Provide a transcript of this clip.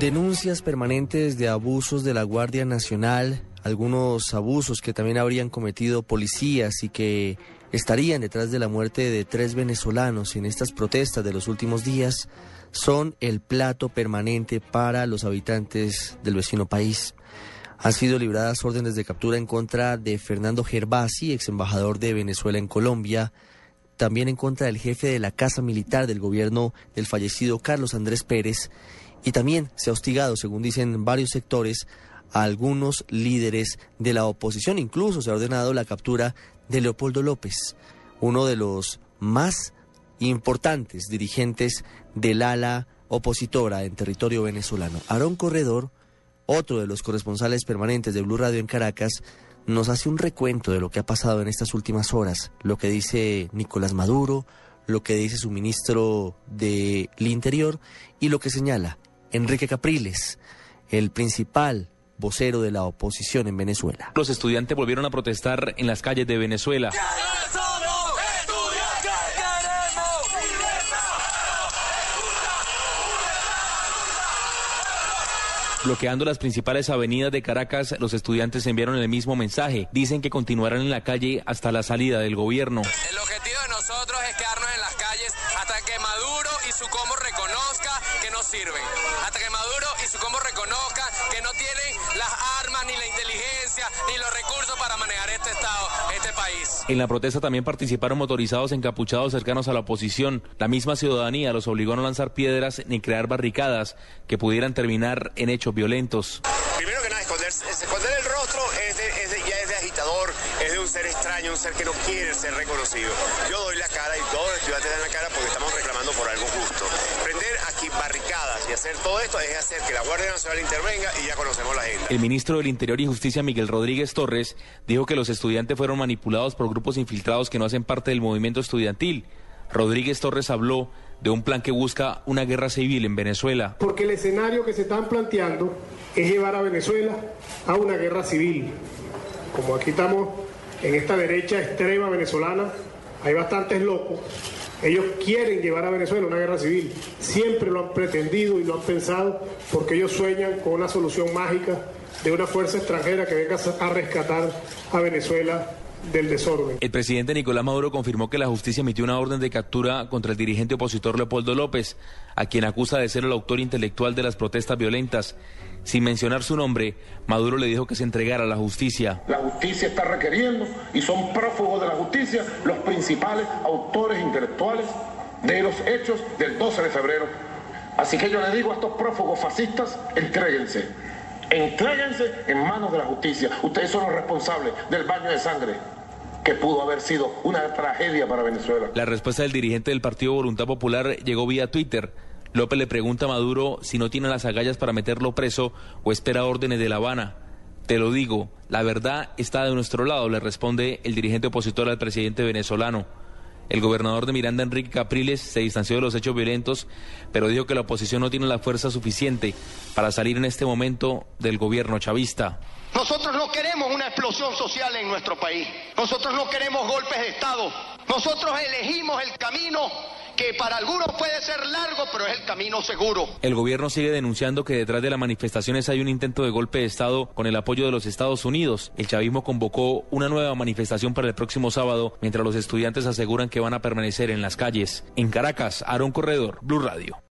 Denuncias permanentes de abusos de la Guardia Nacional, algunos abusos que también habrían cometido policías y que estarían detrás de la muerte de tres venezolanos en estas protestas de los últimos días, son el plato permanente para los habitantes del vecino país. Han sido libradas órdenes de captura en contra de Fernando Gervasi, ex embajador de Venezuela en Colombia, también en contra del jefe de la Casa Militar del gobierno del fallecido Carlos Andrés Pérez y también se ha hostigado, según dicen varios sectores, a algunos líderes de la oposición. Incluso se ha ordenado la captura de Leopoldo López, uno de los más importantes dirigentes del ala opositora en territorio venezolano. Aarón Corredor, otro de los corresponsales permanentes de Blue Radio en Caracas, nos hace un recuento de lo que ha pasado en estas últimas horas, lo que dice Nicolás Maduro, lo que dice su ministro del Interior y lo que señala Enrique Capriles, el principal vocero de la oposición en Venezuela. Los estudiantes volvieron a protestar en las calles de Venezuela. Bloqueando las principales avenidas de Caracas, los estudiantes enviaron el mismo mensaje. Dicen que continuarán en la calle hasta la salida del gobierno. El objetivo de nosotros es quedarnos en las calles hasta que Maduro y su combo reconozca que no sirven. Hasta que Maduro y su combo reconozca que no tienen las armas, ni la inteligencia, ni los recursos para manejar este Estado, este país. En la protesta también participaron motorizados encapuchados cercanos a la oposición. La misma ciudadanía los obligó a no lanzar piedras ni crear barricadas que pudieran terminar en hechos violentos. Primero que nada, esconderse, esconder el rostro es de, es de- ya es de agitador, es de un ser extraño, un ser que no quiere ser reconocido. Yo doy la cara y todos los estudiantes dan la cara porque estamos reclamando por algo justo. Prender aquí barricadas hacer todo esto es hacer que la Guardia Nacional intervenga y ya conocemos la agenda. El ministro del Interior y Justicia, Miguel Rodríguez Torres, dijo que los estudiantes fueron manipulados por grupos infiltrados que no hacen parte del movimiento estudiantil. Rodríguez Torres habló de un plan que busca una guerra civil en Venezuela. Porque el escenario que se están planteando es llevar a Venezuela a una guerra civil. Como aquí estamos en esta derecha extrema venezolana, hay bastantes locos. Ellos quieren llevar a Venezuela una guerra civil. Siempre lo han pretendido y lo han pensado porque ellos sueñan con una solución mágica de una fuerza extranjera que venga a rescatar a Venezuela del desorden. El presidente Nicolás Maduro confirmó que la justicia emitió una orden de captura contra el dirigente opositor Leopoldo López, a quien acusa de ser el autor intelectual de las protestas violentas. Sin mencionar su nombre, Maduro le dijo que se entregara a la justicia. La justicia está requiriendo y son prófugos de la justicia los principales autores intelectuales de los hechos del 12 de febrero. Así que yo le digo a estos prófugos fascistas, entréguense. Entréguense en manos de la justicia. Ustedes son los responsables del baño de sangre que pudo haber sido una tragedia para Venezuela. La respuesta del dirigente del Partido Voluntad Popular llegó vía Twitter. López le pregunta a Maduro si no tiene las agallas para meterlo preso o espera órdenes de La Habana. Te lo digo, la verdad está de nuestro lado, le responde el dirigente opositor al presidente venezolano. El gobernador de Miranda, Enrique Capriles, se distanció de los hechos violentos, pero dijo que la oposición no tiene la fuerza suficiente para salir en este momento del gobierno chavista. Nosotros no queremos una explosión social en nuestro país. Nosotros no queremos golpes de Estado. Nosotros elegimos el camino que para algunos puede ser largo, pero es el camino seguro. El gobierno sigue denunciando que detrás de las manifestaciones hay un intento de golpe de Estado con el apoyo de los Estados Unidos. El chavismo convocó una nueva manifestación para el próximo sábado, mientras los estudiantes aseguran que van a permanecer en las calles. En Caracas, Aaron Corredor, Blue Radio.